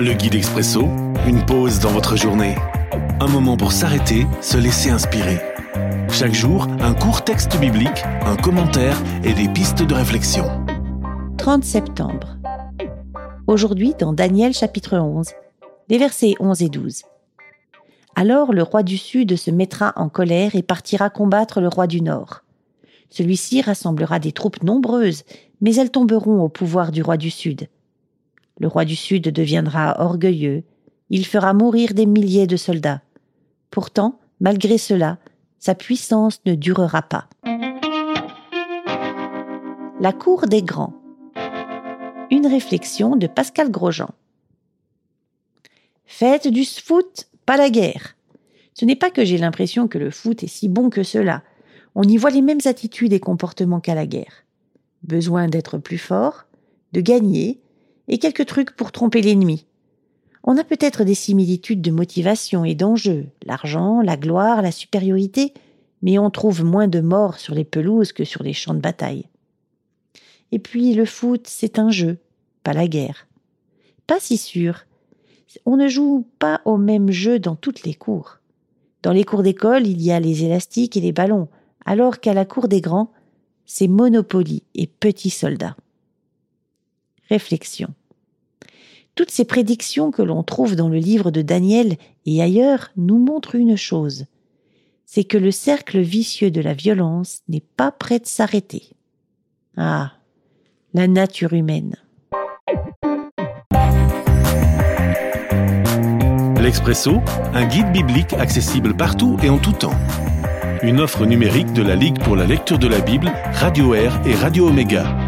Le guide expresso, une pause dans votre journée. Un moment pour s'arrêter, se laisser inspirer. Chaque jour, un court texte biblique, un commentaire et des pistes de réflexion. 30 septembre. Aujourd'hui, dans Daniel chapitre 11, les versets 11 et 12. Alors le roi du Sud se mettra en colère et partira combattre le roi du Nord. Celui-ci rassemblera des troupes nombreuses, mais elles tomberont au pouvoir du roi du Sud. Le roi du Sud deviendra orgueilleux, il fera mourir des milliers de soldats. Pourtant, malgré cela, sa puissance ne durera pas. La cour des grands. Une réflexion de Pascal Grosjean. Faites du foot pas la guerre. Ce n'est pas que j'ai l'impression que le foot est si bon que cela. On y voit les mêmes attitudes et comportements qu'à la guerre. Besoin d'être plus fort, de gagner, et quelques trucs pour tromper l'ennemi. On a peut-être des similitudes de motivation et d'enjeux, l'argent, la gloire, la supériorité, mais on trouve moins de morts sur les pelouses que sur les champs de bataille. Et puis le foot, c'est un jeu, pas la guerre. Pas si sûr, on ne joue pas au même jeu dans toutes les cours. Dans les cours d'école, il y a les élastiques et les ballons, alors qu'à la cour des grands, c'est Monopoly et petits soldats. Réflexion. Toutes ces prédictions que l'on trouve dans le livre de Daniel et ailleurs nous montrent une chose, c'est que le cercle vicieux de la violence n'est pas prêt de s'arrêter. Ah, la nature humaine. L'Expresso, un guide biblique accessible partout et en tout temps. Une offre numérique de la Ligue pour la lecture de la Bible, Radio Air et Radio Omega.